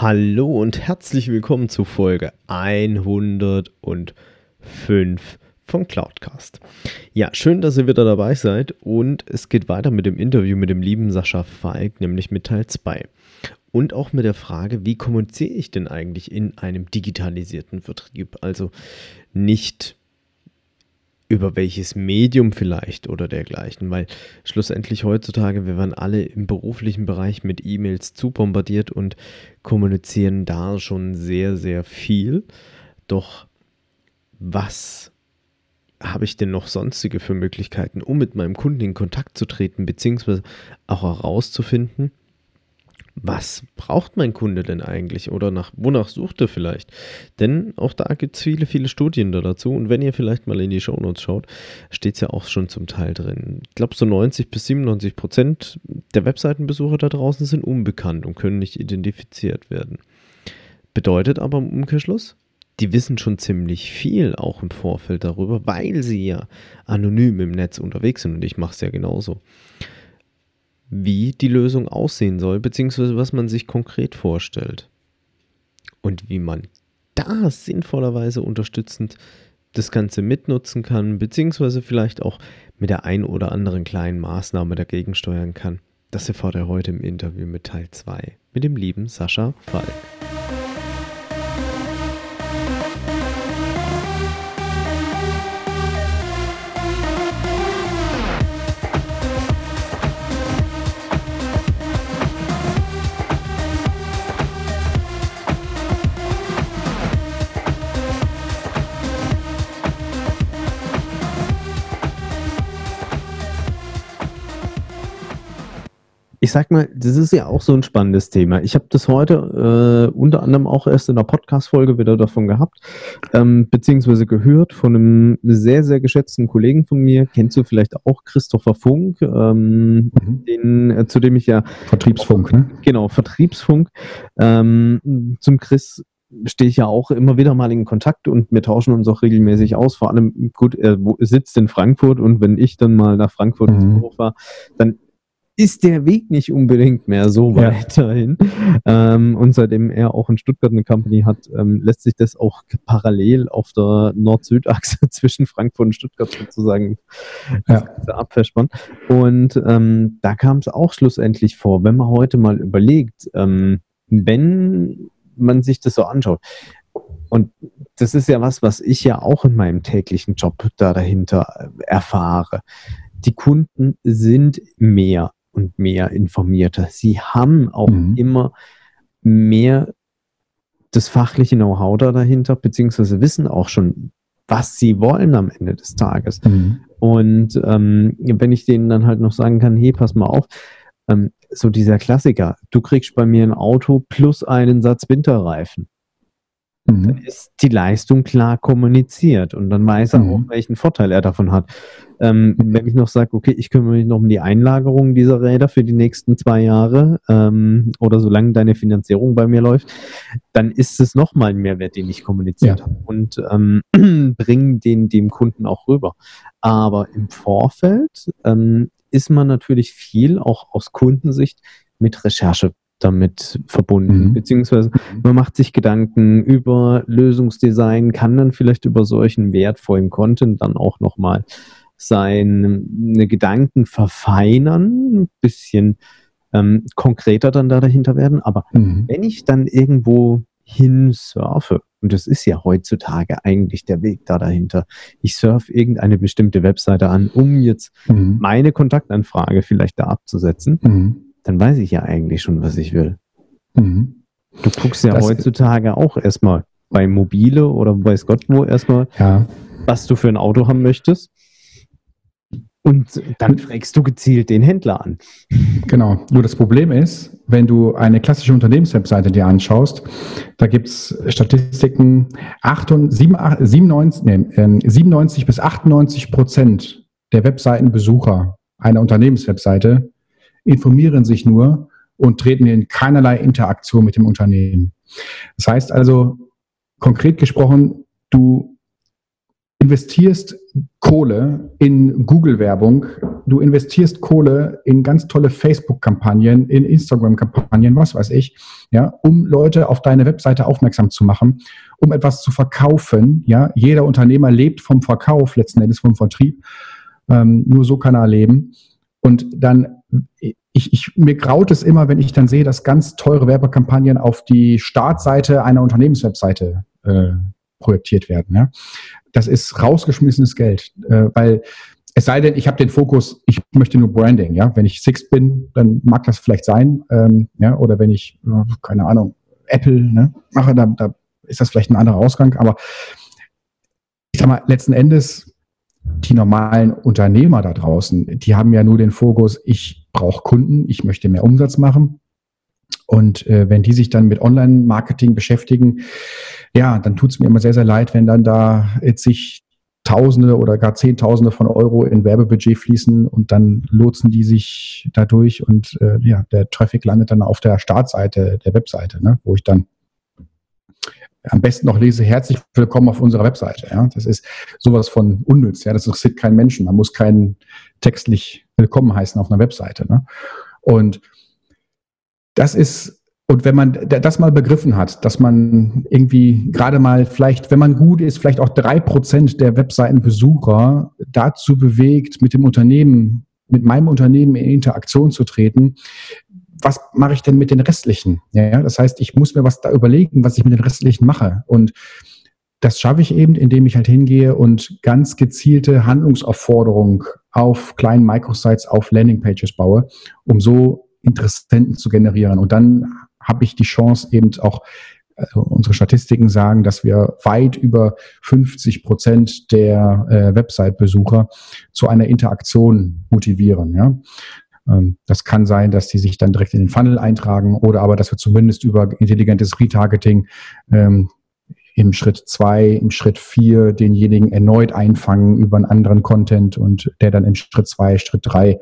Hallo und herzlich willkommen zu Folge 105 vom Cloudcast. Ja, schön, dass ihr wieder dabei seid und es geht weiter mit dem Interview mit dem lieben Sascha Falk, nämlich mit Teil 2. Und auch mit der Frage, wie kommuniziere ich denn eigentlich in einem digitalisierten Vertrieb? Also nicht über welches Medium vielleicht oder dergleichen, weil schlussendlich heutzutage, wir werden alle im beruflichen Bereich mit E-Mails zu bombardiert und kommunizieren da schon sehr, sehr viel. Doch was habe ich denn noch sonstige für Möglichkeiten, um mit meinem Kunden in Kontakt zu treten, beziehungsweise auch herauszufinden, was braucht mein Kunde denn eigentlich oder nach, wonach sucht er vielleicht? Denn auch da gibt es viele, viele Studien da dazu. Und wenn ihr vielleicht mal in die Shownotes schaut, steht es ja auch schon zum Teil drin. Ich glaube, so 90 bis 97 Prozent der Webseitenbesucher da draußen sind unbekannt und können nicht identifiziert werden. Bedeutet aber im Umkehrschluss, die wissen schon ziemlich viel auch im Vorfeld darüber, weil sie ja anonym im Netz unterwegs sind und ich mache es ja genauso wie die Lösung aussehen soll, beziehungsweise was man sich konkret vorstellt. Und wie man da sinnvollerweise unterstützend das Ganze mitnutzen kann, beziehungsweise vielleicht auch mit der ein oder anderen kleinen Maßnahme dagegen steuern kann. Das erfahrt ihr heute im Interview mit Teil 2 mit dem lieben Sascha Falk. Ich sag mal, das ist ja auch so ein spannendes Thema. Ich habe das heute äh, unter anderem auch erst in der Podcast-Folge wieder davon gehabt, ähm, beziehungsweise gehört von einem sehr, sehr geschätzten Kollegen von mir. Kennst du vielleicht auch Christopher Funk, ähm, mhm. den, äh, zu dem ich ja. Vertriebsfunk, ne? Genau, Vertriebsfunk. Ähm, zum Chris stehe ich ja auch immer wieder mal in Kontakt und wir tauschen uns auch regelmäßig aus. Vor allem, gut, er sitzt in Frankfurt und wenn ich dann mal nach Frankfurt mhm. ins Büro fahre, dann ist der Weg nicht unbedingt mehr so ja. weiterhin. Ähm, und seitdem er auch in Stuttgart eine Company hat, ähm, lässt sich das auch parallel auf der Nord-Süd-Achse zwischen Frankfurt und Stuttgart sozusagen ja. abverspannen. Und ähm, da kam es auch schlussendlich vor, wenn man heute mal überlegt, ähm, wenn man sich das so anschaut, und das ist ja was, was ich ja auch in meinem täglichen Job da dahinter erfahre. Die Kunden sind mehr und mehr informierter. Sie haben auch mhm. immer mehr das fachliche Know-how da dahinter, beziehungsweise wissen auch schon, was sie wollen am Ende des Tages. Mhm. Und ähm, wenn ich denen dann halt noch sagen kann, hey, pass mal auf, ähm, so dieser Klassiker, du kriegst bei mir ein Auto plus einen Satz Winterreifen mhm. dann ist die Leistung klar kommuniziert und dann weiß er mhm. auch, welchen Vorteil er davon hat. Ähm, wenn ich noch sage, okay, ich kümmere mich noch um die Einlagerung dieser Räder für die nächsten zwei Jahre ähm, oder solange deine Finanzierung bei mir läuft, dann ist es nochmal ein Mehrwert, den ich kommuniziert ja. habe und ähm, bringe den dem Kunden auch rüber. Aber im Vorfeld ähm, ist man natürlich viel auch aus Kundensicht mit Recherche damit verbunden. Mhm. Beziehungsweise mhm. man macht sich Gedanken über Lösungsdesign, kann dann vielleicht über solchen wertvollen Content dann auch nochmal seine Gedanken verfeinern, ein bisschen ähm, konkreter dann da dahinter werden. Aber mhm. wenn ich dann irgendwo hin surfe, und das ist ja heutzutage eigentlich der Weg da dahinter. Ich surfe irgendeine bestimmte Webseite an, um jetzt mhm. meine Kontaktanfrage vielleicht da abzusetzen. Mhm dann weiß ich ja eigentlich schon, was ich will. Mhm. Du guckst ja das heutzutage auch erstmal bei Mobile oder weiß Gott wo erstmal, ja. was du für ein Auto haben möchtest. Und dann fragst du gezielt den Händler an. Genau. Nur das Problem ist, wenn du eine klassische Unternehmenswebseite dir anschaust, da gibt es Statistiken, 98, 97, nee, 97 bis 98 Prozent der Webseitenbesucher einer Unternehmenswebseite informieren sich nur und treten in keinerlei Interaktion mit dem Unternehmen. Das heißt also, konkret gesprochen, du investierst Kohle in Google-Werbung, du investierst Kohle in ganz tolle Facebook-Kampagnen, in Instagram-Kampagnen, was weiß ich, ja, um Leute auf deine Webseite aufmerksam zu machen, um etwas zu verkaufen. Ja, jeder Unternehmer lebt vom Verkauf, letzten Endes vom Vertrieb. Ähm, nur so kann er leben. Und dann, ich, ich, mir graut es immer, wenn ich dann sehe, dass ganz teure Werbekampagnen auf die Startseite einer Unternehmenswebseite äh, projektiert werden. Ja? Das ist rausgeschmissenes Geld, äh, weil es sei denn, ich habe den Fokus, ich möchte nur Branding. Ja, wenn ich Six bin, dann mag das vielleicht sein. Ähm, ja, oder wenn ich keine Ahnung Apple ne, mache, da, da ist das vielleicht ein anderer Ausgang. Aber ich sag mal, letzten Endes die normalen Unternehmer da draußen, die haben ja nur den Fokus, ich brauche Kunden, ich möchte mehr Umsatz machen. Und äh, wenn die sich dann mit Online-Marketing beschäftigen, ja, dann tut es mir immer sehr, sehr leid, wenn dann da jetzt sich Tausende oder gar Zehntausende von Euro in Werbebudget fließen und dann lotsen die sich dadurch und äh, ja, der Traffic landet dann auf der Startseite der Webseite, ne, wo ich dann am besten noch lese, herzlich willkommen auf unserer Webseite. Ja. Das ist sowas von unnütz, ja, das interessiert keinen Menschen. Man muss keinen textlich willkommen heißen auf einer Webseite. Ne. Und das ist und wenn man das mal begriffen hat, dass man irgendwie gerade mal vielleicht, wenn man gut ist, vielleicht auch drei Prozent der Webseitenbesucher dazu bewegt, mit dem Unternehmen, mit meinem Unternehmen in Interaktion zu treten, was mache ich denn mit den restlichen? Ja, das heißt, ich muss mir was da überlegen, was ich mit den restlichen mache. Und das schaffe ich eben, indem ich halt hingehe und ganz gezielte Handlungsaufforderungen auf kleinen Microsites, auf Landingpages baue, um so Interessenten zu generieren. Und dann habe ich die Chance eben auch, also unsere Statistiken sagen, dass wir weit über 50 Prozent der äh, Website-Besucher zu einer Interaktion motivieren. Ja? Ähm, das kann sein, dass die sich dann direkt in den Funnel eintragen oder aber, dass wir zumindest über intelligentes Retargeting ähm, im Schritt zwei, im Schritt vier denjenigen erneut einfangen über einen anderen Content und der dann im Schritt zwei, Schritt drei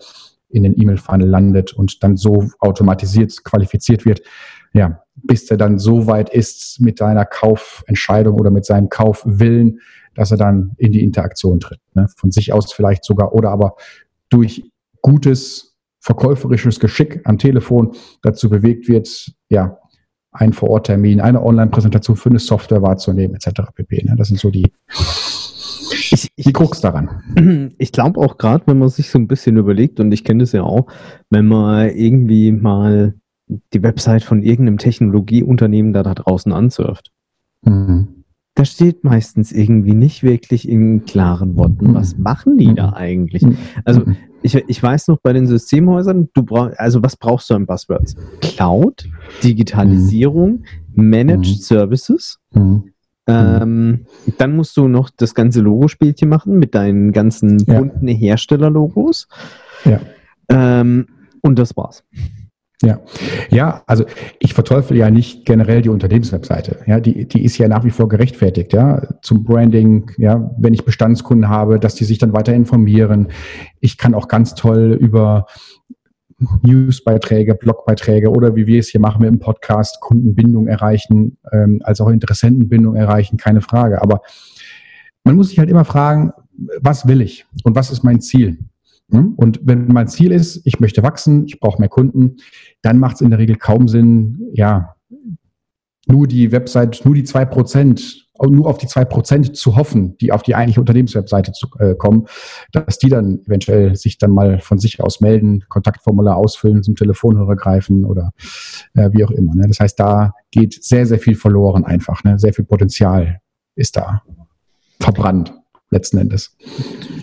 in den E-Mail-Funnel landet und dann so automatisiert qualifiziert wird, ja, bis er dann so weit ist mit seiner Kaufentscheidung oder mit seinem Kaufwillen, dass er dann in die Interaktion tritt. Ne? Von sich aus vielleicht sogar oder aber durch gutes verkäuferisches Geschick am Telefon dazu bewegt wird, ja, einen Vororttermin, eine Online-Präsentation für eine Software wahrzunehmen, etc. pp. Ne? Das sind so die, ich, ich, die Krux daran. Ich glaube auch gerade, wenn man sich so ein bisschen überlegt, und ich kenne das ja auch, wenn man irgendwie mal die Website von irgendeinem Technologieunternehmen da, da draußen ansurft. Mhm. Da steht meistens irgendwie nicht wirklich in klaren Worten, was mhm. machen die da mhm. eigentlich? Mhm. Also ich, ich weiß noch bei den Systemhäusern, du brauchst, also was brauchst du an Buzzwords? Cloud, Digitalisierung, Managed Services. Ähm, dann musst du noch das ganze Logospielchen machen mit deinen ganzen bunten ja. Herstellerlogos. Ja. Ähm, und das war's. Ja, ja, also ich verteufel ja nicht generell die Unternehmenswebseite. Ja, die, die ist ja nach wie vor gerechtfertigt, ja, zum Branding, ja, wenn ich Bestandskunden habe, dass die sich dann weiter informieren. Ich kann auch ganz toll über Newsbeiträge, Blogbeiträge oder wie wir es hier machen mit dem Podcast Kundenbindung erreichen, ähm, als auch Interessentenbindung erreichen, keine Frage. Aber man muss sich halt immer fragen, was will ich und was ist mein Ziel? Hm? Und wenn mein Ziel ist, ich möchte wachsen, ich brauche mehr Kunden, dann macht es in der Regel kaum Sinn, ja, nur die Website, nur die zwei Prozent, nur auf die zwei Prozent zu hoffen, die auf die eigentliche Unternehmenswebseite zu, äh, kommen, dass die dann eventuell sich dann mal von sich aus melden, Kontaktformular ausfüllen, zum Telefonhörer greifen oder äh, wie auch immer. Ne? Das heißt, da geht sehr, sehr viel verloren einfach. Ne? Sehr viel Potenzial ist da verbrannt. Letzten Endes.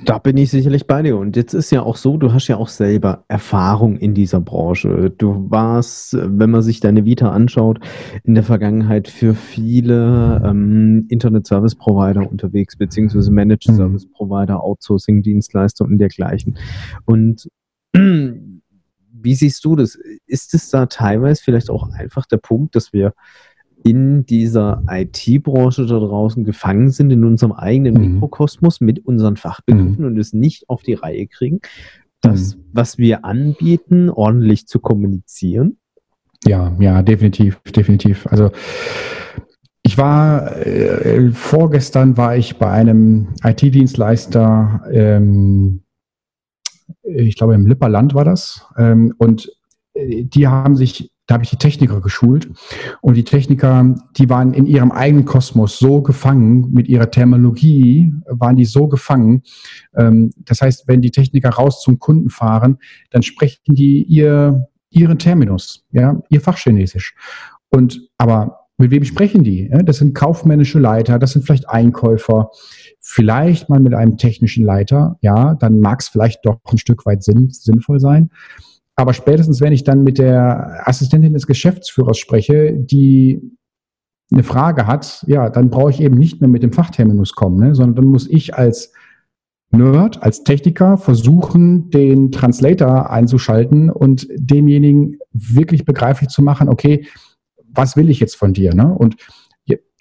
Da bin ich sicherlich bei dir. Und jetzt ist ja auch so, du hast ja auch selber Erfahrung in dieser Branche. Du warst, wenn man sich deine Vita anschaut, in der Vergangenheit für viele ähm, Internet-Service-Provider unterwegs, beziehungsweise Managed mhm. Service-Provider, Outsourcing-Dienstleister und dergleichen. Und wie siehst du das? Ist es da teilweise vielleicht auch einfach der Punkt, dass wir in dieser IT-Branche da draußen gefangen sind, in unserem eigenen mhm. Mikrokosmos mit unseren Fachbegriffen mhm. und es nicht auf die Reihe kriegen, das, mhm. was wir anbieten, ordentlich zu kommunizieren? Ja, ja, definitiv, definitiv. Also ich war äh, vorgestern war ich bei einem IT-Dienstleister, ähm, ich glaube im Lipperland war das, ähm, und äh, die haben sich da habe ich die Techniker geschult und die Techniker, die waren in ihrem eigenen Kosmos so gefangen, mit ihrer Terminologie waren die so gefangen. Ähm, das heißt, wenn die Techniker raus zum Kunden fahren, dann sprechen die ihr, ihren Terminus, ja, ihr Fachchinesisch. Und, aber mit wem sprechen die? Das sind kaufmännische Leiter, das sind vielleicht Einkäufer, vielleicht mal mit einem technischen Leiter, ja, dann mag es vielleicht doch ein Stück weit sinn, sinnvoll sein. Aber spätestens, wenn ich dann mit der Assistentin des Geschäftsführers spreche, die eine Frage hat, ja, dann brauche ich eben nicht mehr mit dem Fachterminus kommen, ne, sondern dann muss ich als Nerd, als Techniker versuchen, den Translator einzuschalten und demjenigen wirklich begreiflich zu machen, okay, was will ich jetzt von dir? Ne? Und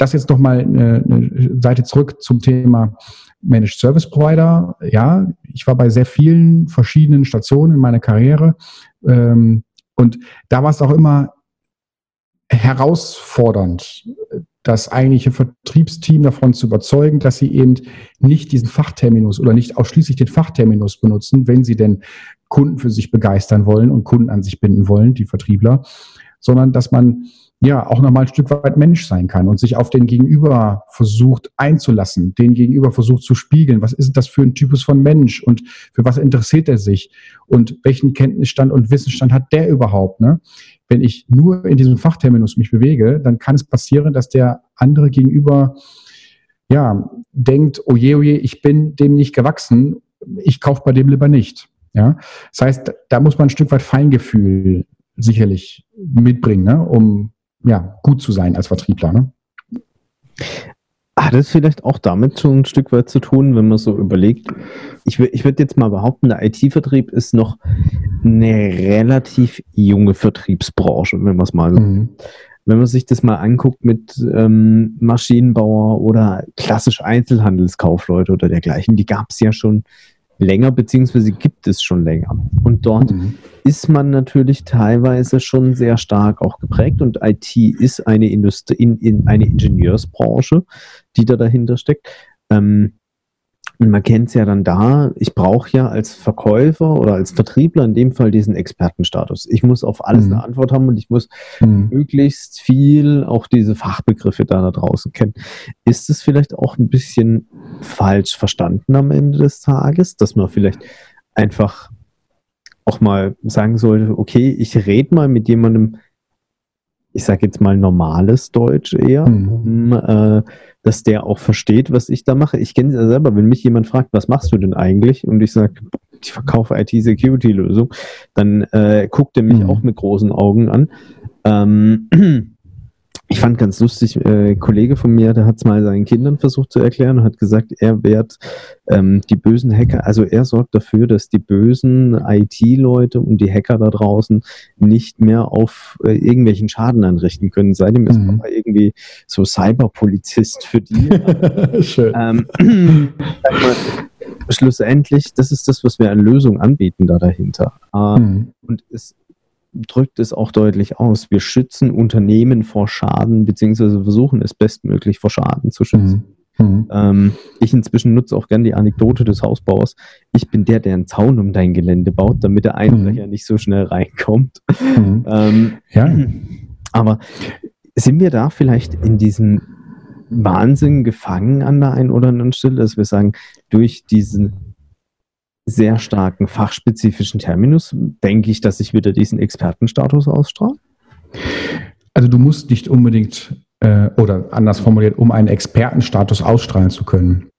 das jetzt nochmal eine, eine Seite zurück zum Thema Managed Service Provider. Ja, ich war bei sehr vielen verschiedenen Stationen in meiner Karriere. Ähm, und da war es auch immer herausfordernd, das eigentliche Vertriebsteam davon zu überzeugen, dass sie eben nicht diesen Fachterminus oder nicht ausschließlich den Fachterminus benutzen, wenn sie denn Kunden für sich begeistern wollen und Kunden an sich binden wollen, die Vertriebler, sondern dass man ja auch nochmal ein Stück weit Mensch sein kann und sich auf den Gegenüber versucht einzulassen, den Gegenüber versucht zu spiegeln. Was ist das für ein Typus von Mensch und für was interessiert er sich und welchen Kenntnisstand und Wissensstand hat der überhaupt? Ne? Wenn ich nur in diesem Fachterminus mich bewege, dann kann es passieren, dass der andere Gegenüber ja denkt, oje, oje, ich bin dem nicht gewachsen, ich kaufe bei dem lieber nicht. Ja, das heißt, da muss man ein Stück weit Feingefühl sicherlich mitbringen, ne? um ja, gut zu sein als Vertriebler. Ne? Hat es vielleicht auch damit schon ein Stück weit zu tun, wenn man so überlegt? Ich, ich würde jetzt mal behaupten, der IT-Vertrieb ist noch eine relativ junge Vertriebsbranche, wenn man es mal so. Mhm. Wenn man sich das mal anguckt mit ähm, Maschinenbauer oder klassisch Einzelhandelskaufleute oder dergleichen, die gab es ja schon länger, beziehungsweise gibt es schon länger. Und dort mhm. ist man natürlich teilweise schon sehr stark auch geprägt und IT ist eine Industrie, in, in eine Ingenieursbranche, die da dahinter steckt. Ähm, man kennt es ja dann da, ich brauche ja als Verkäufer oder als Vertriebler in dem Fall diesen Expertenstatus. Ich muss auf alles mhm. eine Antwort haben und ich muss mhm. möglichst viel auch diese Fachbegriffe da, da draußen kennen. Ist es vielleicht auch ein bisschen falsch verstanden am Ende des Tages, dass man vielleicht einfach auch mal sagen sollte, okay, ich rede mal mit jemandem, ich sage jetzt mal normales Deutsch eher, mhm. um äh, dass der auch versteht, was ich da mache. Ich kenne es ja selber, wenn mich jemand fragt, was machst du denn eigentlich? Und ich sage, ich verkaufe IT-Security-Lösung, dann äh, guckt er mich mhm. auch mit großen Augen an. Ähm, ich fand ganz lustig, äh, ein Kollege von mir, der hat es mal seinen Kindern versucht zu erklären und hat gesagt, er wehrt ähm, die bösen Hacker, also er sorgt dafür, dass die bösen IT-Leute und die Hacker da draußen nicht mehr auf äh, irgendwelchen Schaden anrichten können. Seitdem ist mhm. Papa irgendwie so Cyberpolizist für die. Schön. Ähm, schlussendlich, das ist das, was wir an Lösungen anbieten da dahinter. Äh, mhm. Und es drückt es auch deutlich aus. Wir schützen Unternehmen vor Schaden, beziehungsweise versuchen es bestmöglich vor Schaden zu schützen. Mhm. mhm. Ähm, ich inzwischen nutze auch gern die Anekdote des Hausbauers. Ich bin der, der einen Zaun um dein Gelände baut, damit der Einbrecher mhm. nicht so schnell reinkommt. Mhm. Ähm, ja. Aber sind wir da vielleicht in diesem Wahnsinn gefangen an der einen oder anderen Stelle, dass wir sagen, durch diesen sehr starken fachspezifischen Terminus denke ich, dass ich wieder diesen Expertenstatus ausstrahle? Also du musst nicht unbedingt äh, oder anders formuliert, um einen Expertenstatus ausstrahlen zu können,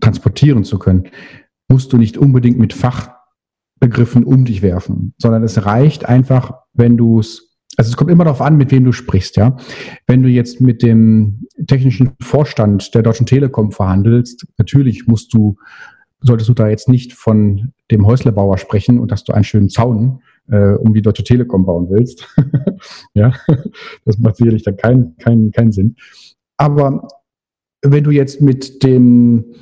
transportieren zu können, musst du nicht unbedingt mit Fachbegriffen um dich werfen, sondern es reicht einfach, wenn du es also es kommt immer darauf an, mit wem du sprichst, ja. Wenn du jetzt mit dem technischen Vorstand der Deutschen Telekom verhandelst, natürlich musst du, solltest du da jetzt nicht von dem Häuslebauer sprechen und dass du einen schönen Zaun äh, um die Deutsche Telekom bauen willst. ja, das macht sicherlich dann keinen keinen keinen Sinn. Aber wenn du jetzt mit dem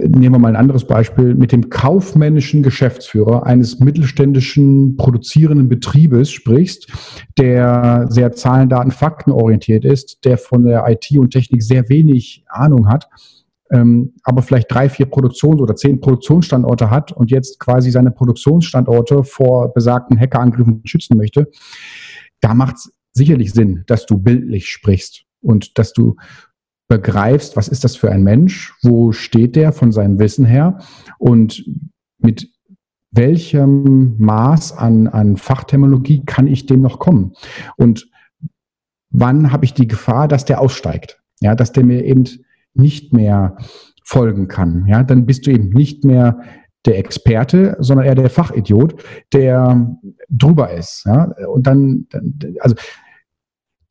nehmen wir mal ein anderes Beispiel, mit dem kaufmännischen Geschäftsführer eines mittelständischen produzierenden Betriebes sprichst, der sehr Zahlen, Daten, Fakten orientiert ist, der von der IT und Technik sehr wenig Ahnung hat, ähm, aber vielleicht drei, vier Produktions- oder zehn Produktionsstandorte hat und jetzt quasi seine Produktionsstandorte vor besagten Hackerangriffen schützen möchte, da macht es sicherlich Sinn, dass du bildlich sprichst und dass du begreifst, was ist das für ein Mensch, wo steht der von seinem Wissen her und mit welchem Maß an, an Fachterminologie kann ich dem noch kommen? Und wann habe ich die Gefahr, dass der aussteigt? Ja, dass der mir eben nicht mehr folgen kann. Ja, dann bist du eben nicht mehr der Experte, sondern eher der Fachidiot, der drüber ist. Ja, und dann, also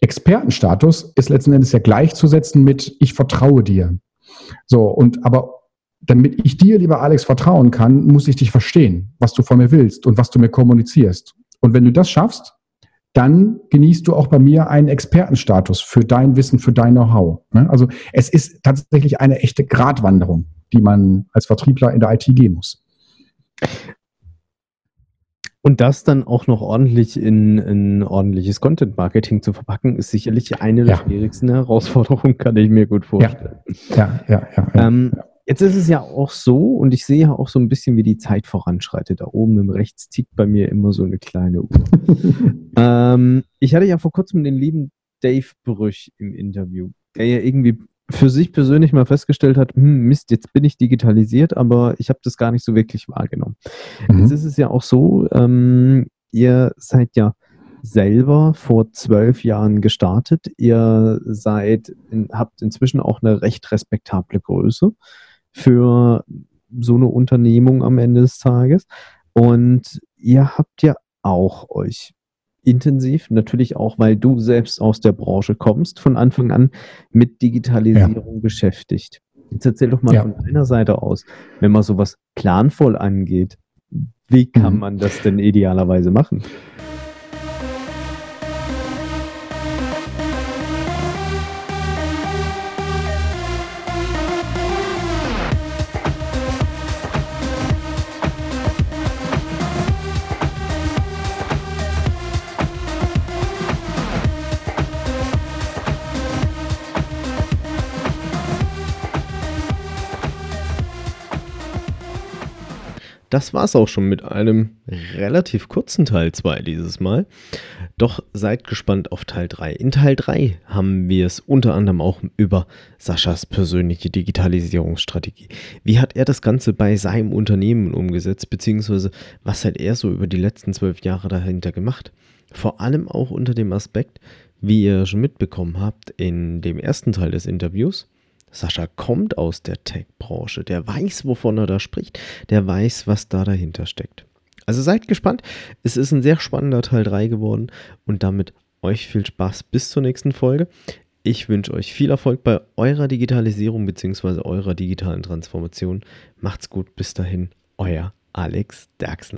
Expertenstatus ist letzten Endes ja gleichzusetzen mit ich vertraue dir. So, und aber damit ich dir, lieber Alex, vertrauen kann, muss ich dich verstehen, was du von mir willst und was du mir kommunizierst. Und wenn du das schaffst, dann genießt du auch bei mir einen Expertenstatus für dein Wissen, für dein Know-how. Ne? Also es ist tatsächlich eine echte Gratwanderung, die man als Vertriebler in der IT gehen muss. Und das dann auch noch ordentlich in, in ordentliches Content-Marketing zu verpacken, ist sicherlich eine der ja. schwierigsten Herausforderungen, kann ich mir gut vorstellen. Ja, ja, ja. ja, ähm, Jetzt ist es ja auch so, und ich sehe ja auch so ein bisschen, wie die Zeit voranschreitet. Da oben im Rechts tickt bei mir immer so eine kleine Uhr. ähm, ich hatte ja vor kurzem den lieben Dave Brüch im Interview, der ja irgendwie für sich persönlich mal festgestellt hat, hm, Mist, jetzt bin ich digitalisiert, aber ich habe das gar nicht so wirklich wahrgenommen. Mhm. Jetzt ist es ja auch so, ähm, ihr seid ja selber vor zwölf Jahren gestartet. Ihr seid, habt inzwischen auch eine recht respektable Größe für so eine Unternehmung am Ende des Tages. Und ihr habt ja auch euch intensiv, natürlich auch, weil du selbst aus der Branche kommst, von Anfang an mit Digitalisierung ja. beschäftigt. Jetzt erzähl doch mal ja. von deiner Seite aus, wenn man sowas planvoll angeht, wie kann mhm. man das denn idealerweise machen? Das war es auch schon mit einem relativ kurzen Teil 2 dieses Mal. Doch seid gespannt auf Teil 3. In Teil 3 haben wir es unter anderem auch über Saschas persönliche Digitalisierungsstrategie. Wie hat er das Ganze bei seinem Unternehmen umgesetzt, beziehungsweise was hat er so über die letzten zwölf Jahre dahinter gemacht? Vor allem auch unter dem Aspekt, wie ihr schon mitbekommen habt in dem ersten Teil des Interviews, Sascha kommt aus der Tech-Branche, der weiß, wovon er da spricht, der weiß, was da dahinter steckt. Also seid gespannt, es ist ein sehr spannender Teil 3 geworden und damit euch viel Spaß bis zur nächsten Folge. Ich wünsche euch viel Erfolg bei eurer Digitalisierung bzw. eurer digitalen Transformation. Macht's gut, bis dahin, euer Alex Derksen.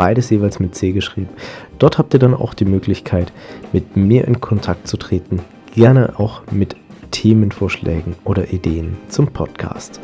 beides jeweils mit C geschrieben. Dort habt ihr dann auch die Möglichkeit, mit mir in Kontakt zu treten, gerne auch mit Themenvorschlägen oder Ideen zum Podcast.